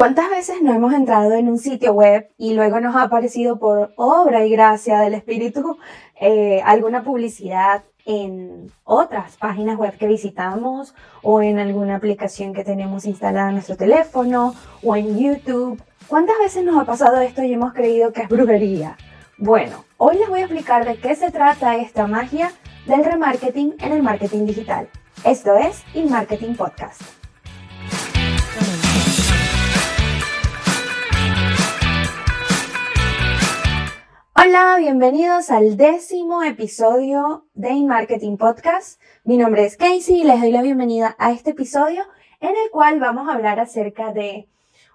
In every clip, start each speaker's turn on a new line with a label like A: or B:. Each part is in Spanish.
A: ¿Cuántas veces no hemos entrado en un sitio web y luego nos ha aparecido por obra y gracia del espíritu eh, alguna publicidad en otras páginas web que visitamos o en alguna aplicación que tenemos instalada en nuestro teléfono o en YouTube? ¿Cuántas veces nos ha pasado esto y hemos creído que es brujería? Bueno, hoy les voy a explicar de qué se trata esta magia del remarketing en el marketing digital. Esto es InMarketing Podcast. Hola, bienvenidos al décimo episodio de InMarketing Podcast. Mi nombre es Casey y les doy la bienvenida a este episodio en el cual vamos a hablar acerca de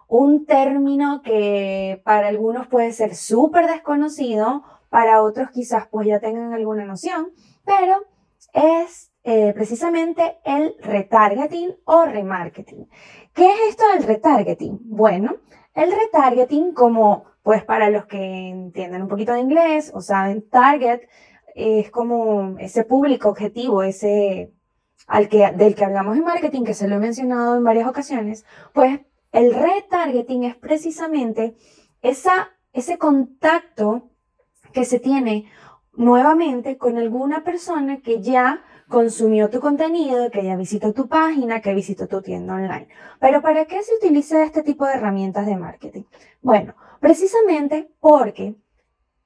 A: un término que para algunos puede ser súper desconocido, para otros quizás pues ya tengan alguna noción, pero es eh, precisamente el retargeting o remarketing. ¿Qué es esto del retargeting? Bueno, el retargeting como pues para los que entienden un poquito de inglés o saben, target es como ese público objetivo, ese al que, del que hablamos en marketing, que se lo he mencionado en varias ocasiones, pues el retargeting es precisamente esa, ese contacto que se tiene nuevamente con alguna persona que ya consumió tu contenido, que ya visitó tu página, que visitó tu tienda online. Pero ¿para qué se utiliza este tipo de herramientas de marketing? Bueno, precisamente porque,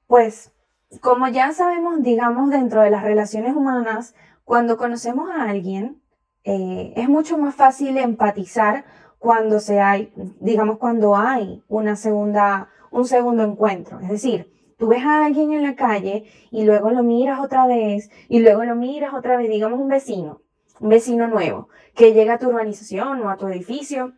A: pues, como ya sabemos, digamos, dentro de las relaciones humanas, cuando conocemos a alguien, eh, es mucho más fácil empatizar cuando se hay, digamos, cuando hay una segunda, un segundo encuentro. Es decir, Tú ves a alguien en la calle y luego lo miras otra vez y luego lo miras otra vez, digamos un vecino, un vecino nuevo que llega a tu urbanización o a tu edificio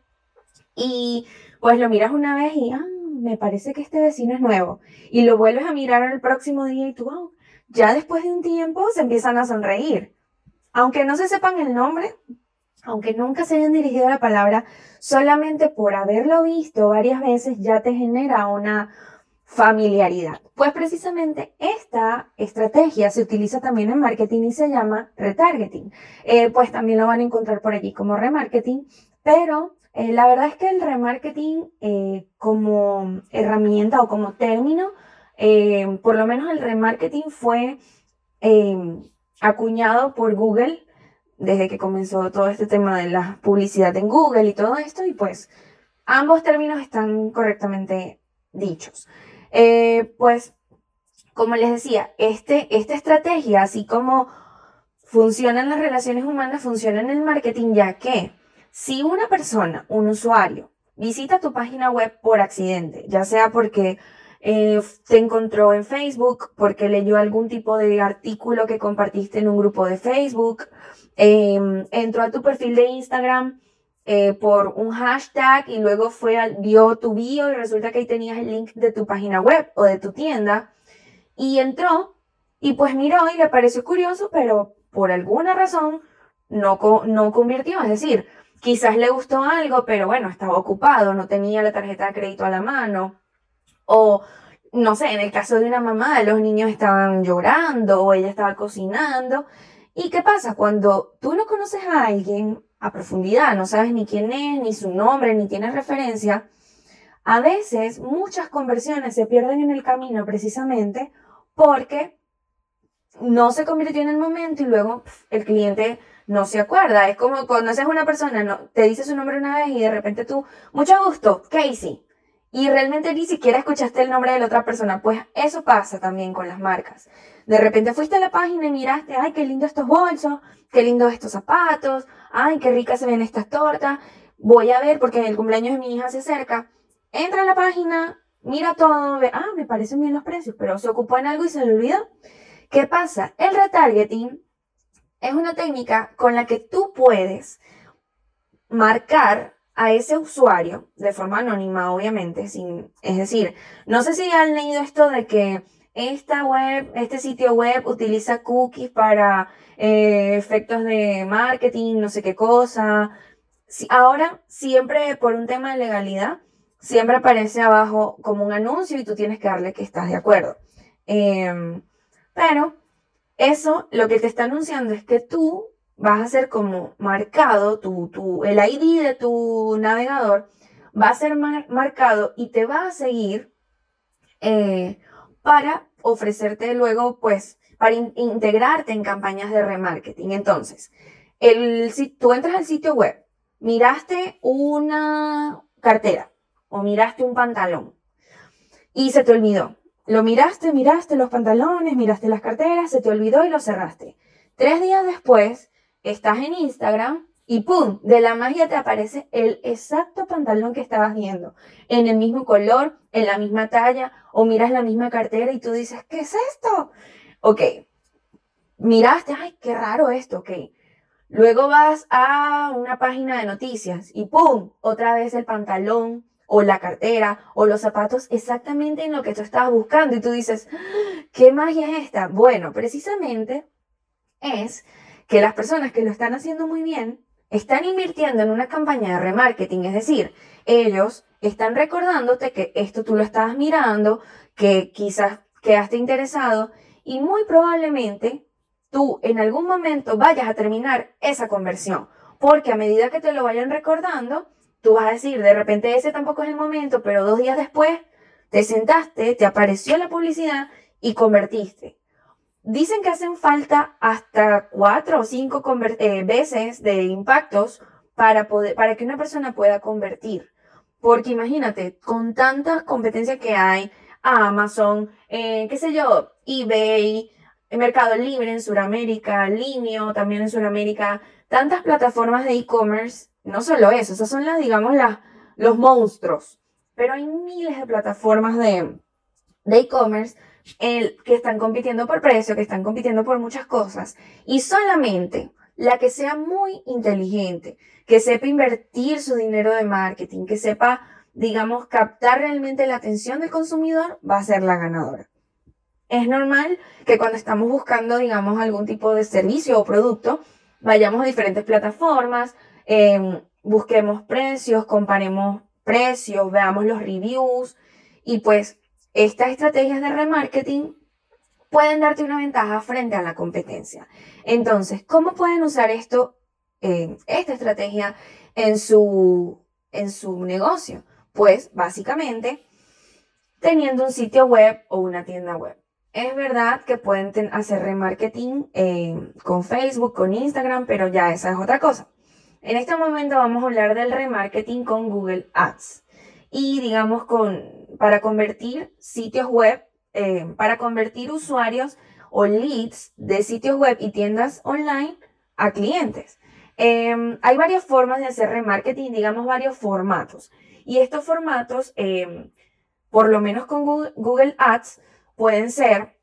A: y pues lo miras una vez y, ah, me parece que este vecino es nuevo y lo vuelves a mirar al próximo día y tú, oh, ya después de un tiempo se empiezan a sonreír. Aunque no se sepan el nombre, aunque nunca se hayan dirigido la palabra, solamente por haberlo visto varias veces ya te genera una, familiaridad. Pues precisamente esta estrategia se utiliza también en marketing y se llama retargeting. Eh, pues también lo van a encontrar por allí como remarketing, pero eh, la verdad es que el remarketing eh, como herramienta o como término, por lo menos el remarketing fue acuñado por Google desde que comenzó todo este tema de la publicidad en Google y todo esto, y pues ambos términos están correctamente dichos. Eh, pues, como les decía, este, esta estrategia, así como funciona en las relaciones humanas, funciona en el marketing, ya que si una persona, un usuario, visita tu página web por accidente, ya sea porque eh, te encontró en Facebook, porque leyó algún tipo de artículo que compartiste en un grupo de Facebook, em, entró a tu perfil de Instagram eh, por un hashtag y luego fue al, vio tu bio y resulta que ahí tenías el link de tu página web o de tu tienda y entró y pues miró y le pareció curioso, pero por alguna razón no, no convirtió. Es decir, quizás le gustó algo, pero bueno, estaba ocupado, no tenía la tarjeta de crédito a la mano. O, no sé, en el caso de una mamá, los niños estaban llorando o ella estaba cocinando. ¿Y qué pasa? Cuando tú no conoces a alguien a profundidad, no sabes ni quién es, ni su nombre, ni tienes referencia, a veces muchas conversiones se pierden en el camino precisamente porque no se convirtió en el momento y luego el cliente no se acuerda. Es como conoces a una persona, no, te dice su nombre una vez y de repente tú, mucho gusto, Casey. Y realmente ni siquiera escuchaste el nombre de la otra persona. Pues eso pasa también con las marcas. De repente fuiste a la página y miraste, ay, qué lindo estos bolsos, qué lindo estos zapatos, ay, qué ricas se ven estas tortas, voy a ver porque el cumpleaños de mi hija se acerca. Entra a la página, mira todo, ve, ah, me parecen bien los precios, pero se ocupó en algo y se le olvidó. ¿Qué pasa? El retargeting es una técnica con la que tú puedes marcar a ese usuario de forma anónima, obviamente, es decir, no sé si han leído esto de que esta web, este sitio web utiliza cookies para eh, efectos de marketing, no sé qué cosa. ahora, siempre por un tema de legalidad, siempre aparece abajo como un anuncio y tú tienes que darle que estás de acuerdo. Em, pero eso lo que te está anunciando es que tú vas a ser como marcado, tu, tu, el ID de tu navegador va a ser marcado y te va a seguir eh, para ofrecerte luego, pues, para integrarte en campañas de remarketing. Entonces, el, si tú entras al sitio web, miraste una cartera o miraste un pantalón y se te olvidó. Lo miraste, miraste los pantalones, miraste las carteras, se te olvidó y lo cerraste. Tres días después, estás en Instagram y ¡pum! De la magia te aparece el exacto pantalón que estabas viendo, en el mismo color, en la misma talla, o miras la misma cartera y tú dices, ¿qué es esto? Ok, miraste, ay, qué raro esto, ok. Luego vas a una página de noticias y ¡pum! Otra vez el pantalón o la cartera o los zapatos exactamente en lo que tú estabas buscando. Y tú dices, ¿qué magia es esta? Bueno, precisamente es que las personas que lo están haciendo muy bien están invirtiendo en una campaña de remarketing, es decir, ellos están recordándote que esto tú lo estabas mirando, que quizás quedaste interesado y muy probablemente tú en algún momento vayas a terminar esa conversión, porque a medida que te lo vayan recordando, tú vas a decir, de repente ese tampoco es el momento, pero dos días después te sentaste, te apareció la publicidad y convertiste. Dicen que hacen falta hasta cuatro o cinco eh, veces de impactos para, poder, para que una persona pueda convertir. Porque imagínate, con tantas competencias que hay, Amazon, eh, qué sé yo, eBay, Mercado Libre en Sudamérica, Linio también en Sudamérica, tantas plataformas de e-commerce, no solo eso, esas son las, digamos, las, los monstruos, pero hay miles de plataformas de e-commerce que están compitiendo por precio, que están compitiendo por muchas cosas, y solamente la que sea muy inteligente, que sepa invertir su dinero de marketing, que sepa, digamos, captar realmente la atención del consumidor, va a ser la ganadora. Es normal que cuando estamos buscando, digamos, algún tipo de servicio o producto, vayamos a diferentes plataformas, em, busquemos precios, comparemos precios, veamos los reviews y pues estas estrategias de remarketing pueden darte una ventaja frente a la competencia. Entonces, ¿cómo pueden usar esto, esta estrategia en su, en su negocio? Pues básicamente teniendo un sitio web o una tienda web. Es verdad que pueden hacer remarketing eh, con Facebook, con Instagram, pero ya esa es otra cosa. En este momento vamos a hablar del remarketing con Google Ads y digamos con para convertir sitios web, eh, para convertir usuarios o leads de sitios web y tiendas online a clientes. Em, hay varias formas de hacer remarketing, digamos varios formatos. Y estos formatos, em, por lo menos con Google, Ads, pueden ser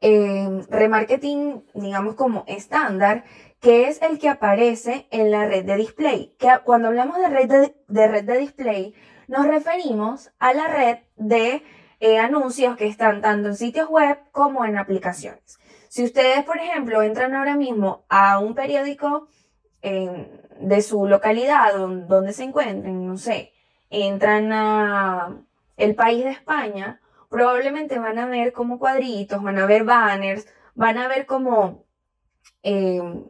A: em, remarketing, digamos como estándar, que es el que aparece en la red de display. Que cuando hablamos de red de red de display, nos referimos a la red de eh, anuncios que están tanto en sitios web como en aplicaciones. Si ustedes, por ejemplo, entran ahora mismo a un periódico de su localidad donde, se encuentren, no sé, entran a el país de España, probablemente van a ver como cuadritos, van a ver banners, van a ver como em,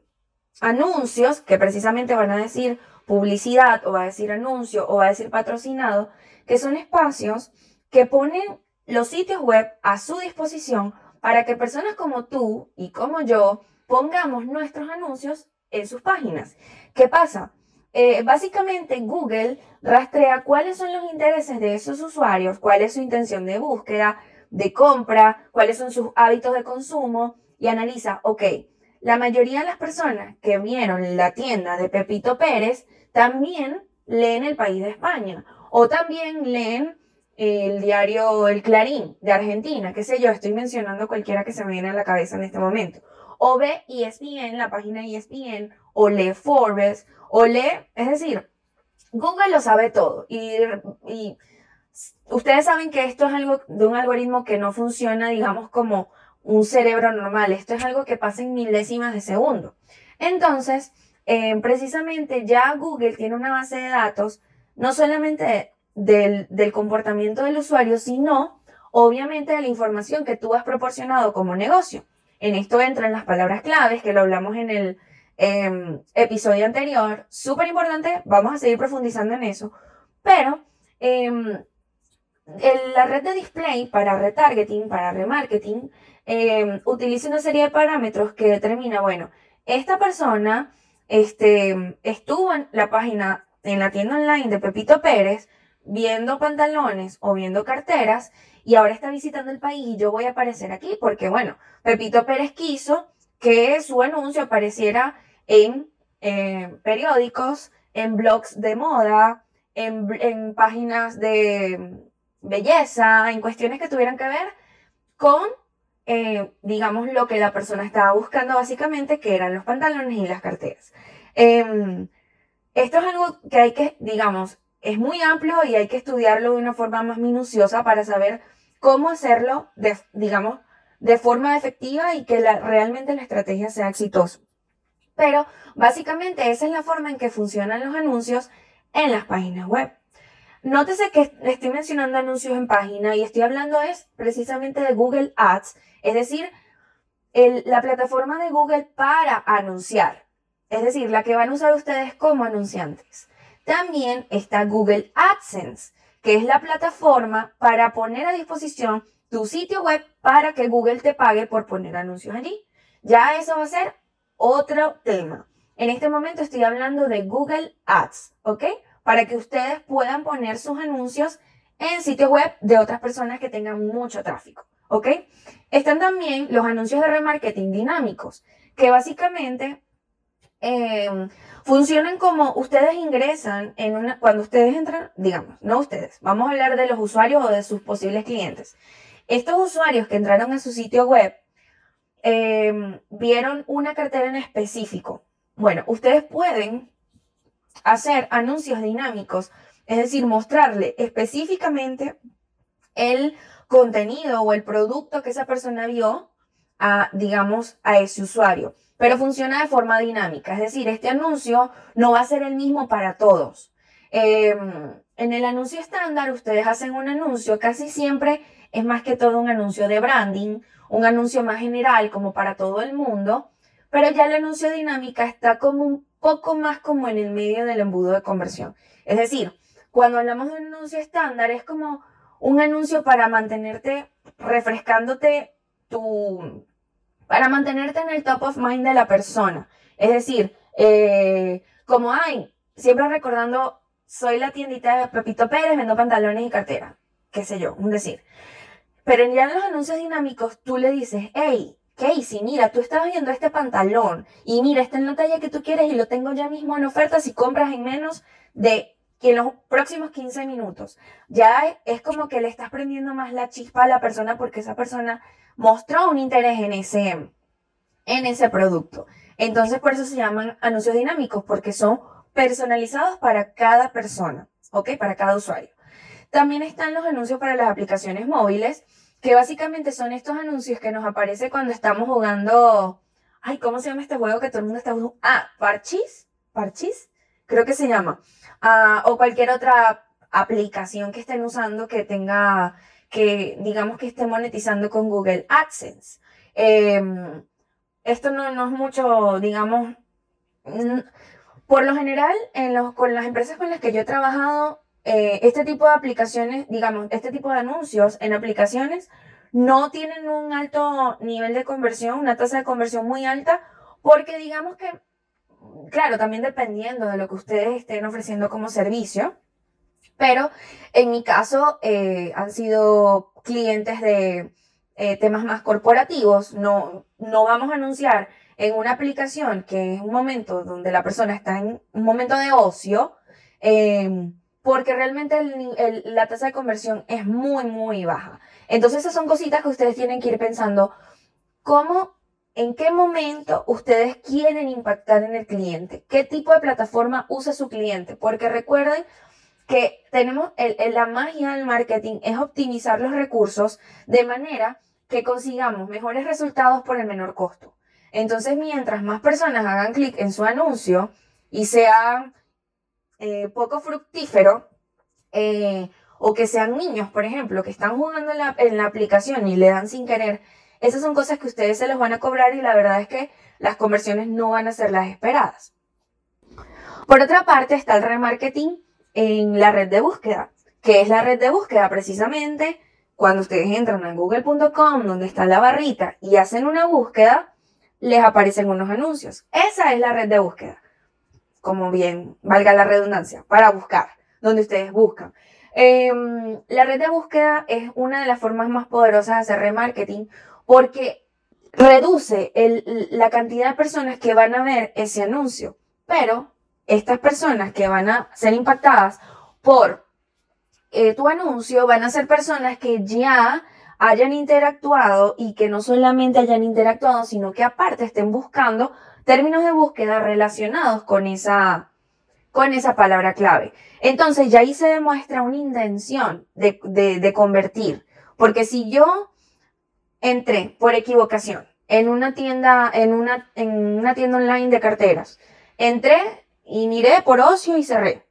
A: anuncios que precisamente van a decir publicidad o va a decir anuncio o va a decir patrocinado, que son espacios que ponen los sitios web a su disposición para que personas como tú y como yo pongamos nuestros anuncios en sus páginas. ¿Qué pasa? Eh, básicamente Google rastrea cuáles son los intereses de esos usuarios, cuál es su intención de búsqueda, de compra, cuáles son sus hábitos de consumo y analiza, ok, la mayoría de las personas que vieron la tienda de Pepito Pérez también leen el país de España o también leen el diario El Clarín de Argentina, qué sé yo, estoy mencionando cualquiera que se me viene a la cabeza en este momento. O ve ESPN, la página ESPN, o lee Forbes, o lee, es decir, Google lo sabe todo. Y, y ustedes saben que esto es algo de un algoritmo que no funciona, digamos, como un cerebro normal. Esto es algo que pasa en milésimas de segundo. Entonces, eh, precisamente ya Google tiene una base de datos no solamente del, del, comportamiento del usuario, sino obviamente de la información que tú has proporcionado como negocio. En esto entran las palabras claves, que lo hablamos en el em, episodio anterior. Súper importante, vamos a seguir profundizando en eso, Pero la red de display para retargeting, para remarketing, em, utiliza una serie de parámetros que determina, bueno, esta persona este, estuvo en la página, en la tienda online de Pepito Pérez, viendo pantalones o viendo carteras, y ahora está visitando el país y yo voy a aparecer aquí porque, bueno, Pepito Pérez quiso que su anuncio apareciera en eh, periódicos, en blogs de moda, en, páginas de belleza, en cuestiones que tuvieran que ver con, eh, digamos, lo que la persona estaba buscando básicamente, que eran los pantalones y las carteras. Em, esto es algo que hay que, digamos, es muy amplio y hay que estudiarlo de una forma más minuciosa para saber cómo hacerlo, de, digamos, de forma efectiva y que realmente la estrategia sea exitosa. Pero básicamente esa es la forma en que funcionan los anuncios en las páginas web. Nótese que estoy mencionando anuncios en página y estoy hablando es precisamente de Google Ads, es decir, la plataforma de Google para anunciar, es decir, la que van a usar ustedes como anunciantes. También está Google AdSense, que es la plataforma para poner a disposición tu sitio web para que Google te pague por poner anuncios allí. Ya eso va a ser otro tema. En este momento estoy hablando de Google Ads, ¿ok? Para que ustedes puedan poner sus anuncios en sitios web de otras personas que tengan mucho tráfico, ¿ok? Están también los anuncios de remarketing dinámicos, que básicamente em, funcionan como ustedes ingresan en una, cuando ustedes entran, digamos, no ustedes, vamos a hablar de los usuarios o de sus posibles clientes. Estos usuarios que entraron a su sitio web em, vieron una cartera en específico. Bueno, ustedes pueden hacer anuncios dinámicos, es decir, mostrarle específicamente el contenido o el producto que esa persona vio a, digamos, a ese usuario. Pero funciona de forma dinámica, es decir, este anuncio no va a ser el mismo para todos. Em, en el anuncio estándar, ustedes hacen un anuncio casi siempre es más que todo un anuncio de branding, un anuncio más general como para todo el mundo, pero ya el anuncio dinámica está como un poco más como en el medio del embudo de conversión. Es decir, cuando hablamos de un anuncio estándar es como un anuncio para mantenerte refrescándote tu, para mantenerte en el top of mind de la persona. Es decir, eh, como hay, siempre recordando, soy la tiendita de Pepito Pérez, vendo pantalones y cartera, qué sé yo, un decir. Pero ya en los anuncios dinámicos tú le dices, hey, Casey, mira, tú estás viendo este pantalón y mira, está en la talla que tú quieres y lo tengo ya mismo en oferta si compras en menos de que en los próximos 15 minutos. Ya es como que le estás prendiendo más la chispa a la persona porque esa persona mostró un interés en ese, en ese producto. Entonces, por eso se llaman anuncios dinámicos, porque son personalizados para cada persona, ¿ok? Para cada usuario. También están los anuncios para las aplicaciones móviles, que básicamente son estos anuncios que nos aparece cuando estamos jugando, ay, ¿cómo se llama este juego que todo el mundo está jugando? Ah, Parchis, Parchis, creo que se llama. Ah, o cualquier otra aplicación que estén usando que tenga, que digamos que esté monetizando con Google AdSense. Em, esto no, no, es mucho, digamos, por lo general, en los, con las empresas con las que yo he trabajado, eh, este tipo de aplicaciones, digamos, este tipo de anuncios en aplicaciones no tienen un alto nivel de conversión, una tasa de conversión muy alta, porque digamos que, claro, también dependiendo de lo que ustedes estén ofreciendo como servicio, pero en mi caso eh, han sido clientes de eh, temas más corporativos, no, no vamos a anunciar en una aplicación que es un momento donde la persona está en un momento de ocio, eh, porque realmente la tasa de conversión es muy, muy baja. Entonces esas son cositas que ustedes tienen que ir pensando, ¿cómo, en qué momento ustedes quieren impactar en el cliente? ¿Qué tipo de plataforma usa su cliente? Porque recuerden que tenemos la magia del marketing es optimizar los recursos de manera que consigamos mejores resultados por el menor costo. Entonces, mientras más personas hagan clic en su anuncio y sean eh, poco fructífero, eh, o que sean niños, por ejemplo, que están jugando en la, en la aplicación y le dan sin querer, esas son cosas que ustedes se los van a cobrar y la verdad es que las conversiones no van a ser las esperadas. Por otra parte está el remarketing en la red de búsqueda. que es la red de búsqueda? Precisamente cuando ustedes entran a google.com, donde está la barrita, y hacen una búsqueda, les aparecen unos anuncios. Esa es la red de búsqueda. Como bien, valga la redundancia, para buscar, donde ustedes buscan. Em, la red de búsqueda es una de las formas más poderosas de hacer remarketing porque reduce la cantidad de personas que van a ver ese anuncio. Pero estas personas que van a ser impactadas por eh, tu anuncio van a ser personas que ya hayan interactuado y que no solamente hayan interactuado, sino que aparte estén buscando términos de búsqueda relacionados con esa, con esa palabra clave. Entonces ya ahí se demuestra una intención de, de convertir. Porque si yo entré por equivocación en una tienda, en una, en una tienda online de carteras, entré y miré por ocio y cerré.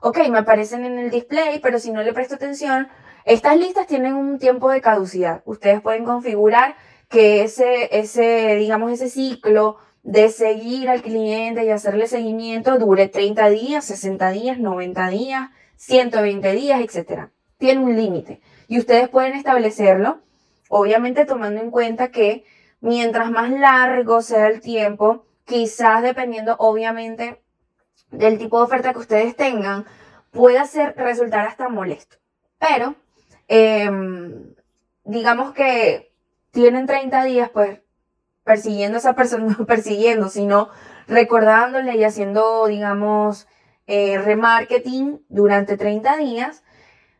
A: Ok, me aparecen en el display, pero si no le presto atención, estas listas tienen un tiempo de caducidad. Ustedes pueden configurar que ese, ese, digamos, ese ciclo de seguir al cliente y hacerle seguimiento dure 30 días, 60 días, 90 días, 120 días, etc. Tiene un límite. Y ustedes pueden establecerlo, obviamente tomando en cuenta que mientras más largo sea el tiempo, quizás dependiendo obviamente del tipo de oferta que ustedes tengan, puede ser, resultar hasta molesto. Pero Em, digamos que tienen 30 días, pues, persiguiendo a esa persona, no persiguiendo, sino recordándole y haciendo, digamos, eh, remarketing durante 30 días.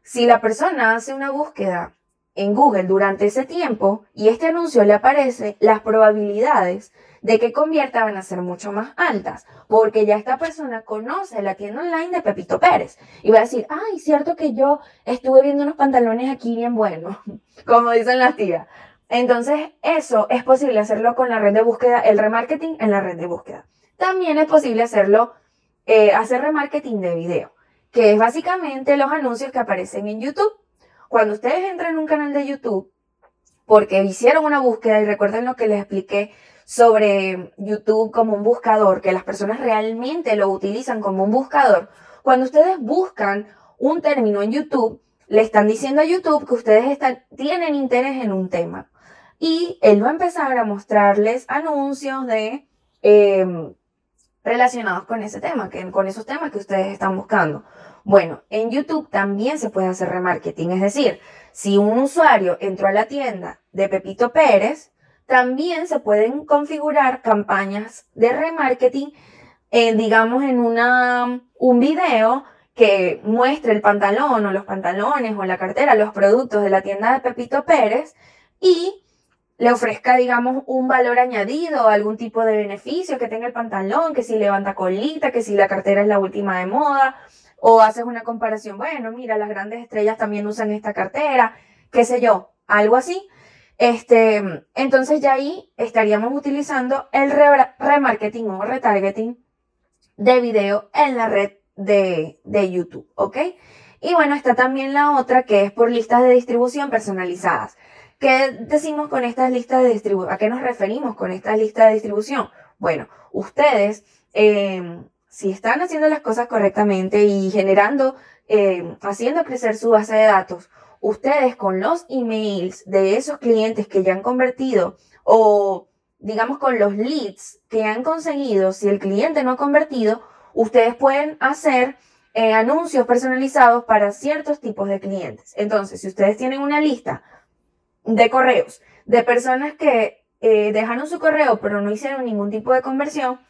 A: Si la persona hace una búsqueda en Google durante ese tiempo y este anuncio le aparece, las probabilidades de que convierta van a ser mucho más altas, porque ya esta persona conoce la tienda online de Pepito Pérez y va a decir, ay, cierto que yo estuve viendo unos pantalones aquí bien buenos, como dicen las tías. Entonces, eso es posible hacerlo con la red de búsqueda, el remarketing en la red de búsqueda. También es posible hacerlo, eh, hacer remarketing de video, que es básicamente los anuncios que aparecen en YouTube. Cuando ustedes entran en un canal de YouTube, porque hicieron una búsqueda y recuerden lo que les expliqué sobre YouTube como un buscador, que las personas realmente lo utilizan como un buscador, cuando ustedes buscan un término en YouTube, le están diciendo a YouTube que ustedes tienen interés en un tema. Y él va a empezar a mostrarles anuncios de em, relacionados con ese tema, que, con esos temas que ustedes están buscando. Bueno, en YouTube también se puede hacer remarketing, es decir, si un usuario entró a la tienda de Pepito Pérez, también se pueden configurar campañas de remarketing, eh, digamos, en una, un video que muestre el pantalón o los pantalones o la cartera, los productos de la tienda de Pepito Pérez y le ofrezca, digamos, un valor añadido, algún tipo de beneficio que tenga el pantalón, que si levanta colita, que si la cartera es la última de moda, o haces una comparación, bueno, mira, las grandes estrellas también usan esta cartera, qué sé yo, algo así. Este, entonces ya ahí estaríamos utilizando el remarketing o retargeting de video en la red de, de YouTube, ¿ok? Y bueno, está también la otra que es por listas de distribución personalizadas. ¿Qué decimos con estas listas de distribución? ¿A qué nos referimos con estas listas de distribución? Bueno, ustedes, em, si están haciendo las cosas correctamente y generando, em, haciendo crecer su base de datos, ustedes con los emails de esos clientes que ya han convertido o digamos con los leads que han conseguido, si el cliente no ha convertido, ustedes pueden hacer eh, anuncios personalizados para ciertos tipos de clientes. Entonces, si ustedes tienen una lista de correos de personas que eh, dejaron su correo pero no hicieron ningún tipo de conversión,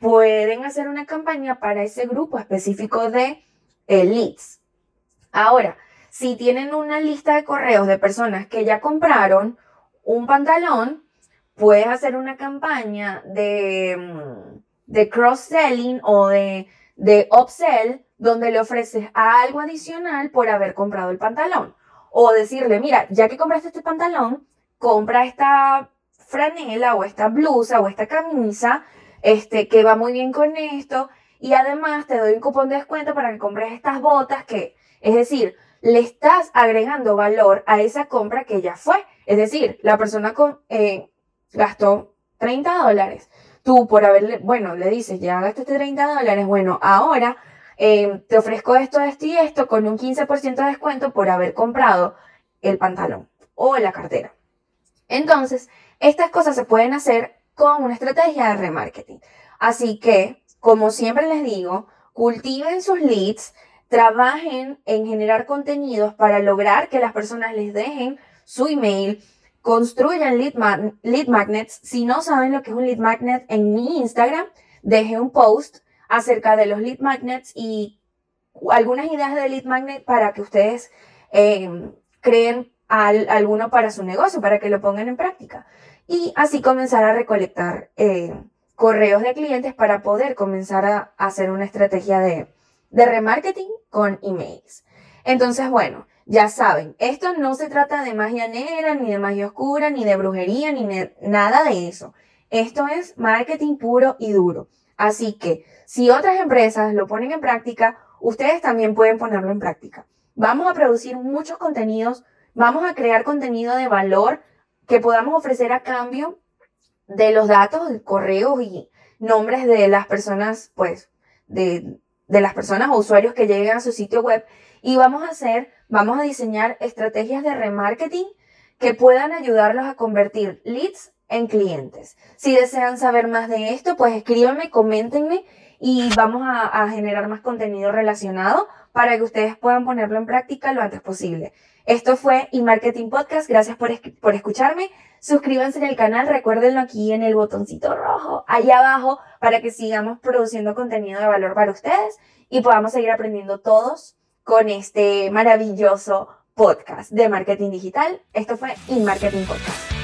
A: pueden hacer una campaña para ese grupo específico de eh, leads. Ahora, si tienen una lista de correos de personas que ya compraron un pantalón, puedes hacer una campaña de, mm, de cross-selling o de, de upsell donde le ofreces algo adicional por haber comprado el pantalón. O decirle, mira, ya que compraste este pantalón, compra esta franela o esta blusa o esta camisa, este, que va muy bien con esto. Y además te doy un cupón de descuento para que compres estas botas que, es decir, le estás agregando valor a esa compra que ya fue. Es decir, la persona con, eh, gastó 30 dólares. Tú por haberle, bueno, le dices, ya gastaste 30 dólares, bueno, ahora eh, te ofrezco esto, esto y esto con un 15% de descuento por haber comprado el pantalón o la cartera. Entonces, estas cosas se pueden hacer con una estrategia de remarketing. Así que, como siempre les digo, cultiven sus leads, trabajen en generar contenidos para lograr que las personas les dejen su email, construyan lead, magnets. Si no saben lo que es un lead magnet, en mi Instagram dejé un post acerca de los lead magnets y algunas ideas de lead magnet para que ustedes eh, creen alguno para su negocio, para que lo pongan en práctica. Y así comenzar a recolectar eh, correos de clientes para poder comenzar a, hacer una estrategia de, de remarketing con emails. Entonces, bueno, ya saben, esto no se trata de magia negra, ni de magia oscura, ni de brujería, ni nada de eso. Esto es marketing puro y duro. Así que si otras empresas lo ponen en práctica, ustedes también pueden ponerlo en práctica. Vamos a producir muchos contenidos, vamos a crear contenido de valor que podamos ofrecer a cambio de los datos, correos y nombres de las personas, pues, de, de las personas o usuarios que lleguen a su sitio web. Y vamos a hacer, vamos a diseñar estrategias de remarketing que puedan ayudarlos a convertir leads en clientes. Si desean saber más de esto, pues escríbanme, coméntenme y vamos a, generar más contenido relacionado para que ustedes puedan ponerlo en práctica lo antes posible. Esto fue eMarketing Podcast. Gracias por, por escucharme. Suscríbanse en el canal. Recuérdenlo aquí en el botoncito rojo, allá abajo, para que sigamos produciendo contenido de valor para ustedes y podamos seguir aprendiendo todos con este maravilloso podcast de marketing digital. Esto fue eMarketing Podcast.